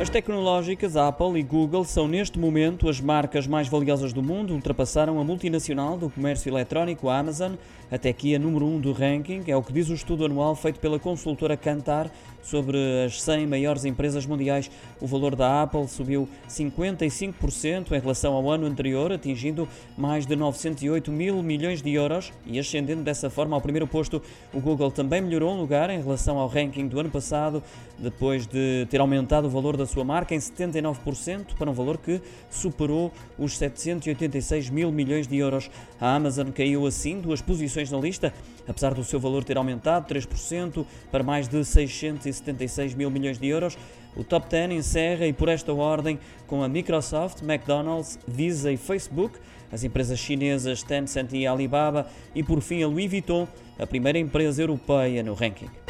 As tecnológicas Apple e Google são neste momento as marcas mais valiosas do mundo, ultrapassaram a multinacional do comércio eletrónico Amazon, até aqui a número 1 um do ranking, é o que diz o estudo anual feito pela consultora Kantar sobre as 100 maiores empresas mundiais. O valor da Apple subiu 55% em relação ao ano anterior, atingindo mais de 908 mil milhões de euros e ascendendo dessa forma ao primeiro posto. O Google também melhorou um lugar em relação ao ranking do ano passado, depois de ter aumentado o valor da da sua marca em 79% para um valor que superou os 786 mil milhões de euros. A Amazon caiu assim duas posições na lista, apesar do seu valor ter aumentado 3% para mais de 676 mil milhões de euros. O top 10 encerra e por esta ordem com a Microsoft, McDonald's, Visa e Facebook, as empresas chinesas Tencent e Alibaba e por fim a Louis Vuitton, a primeira empresa europeia no ranking.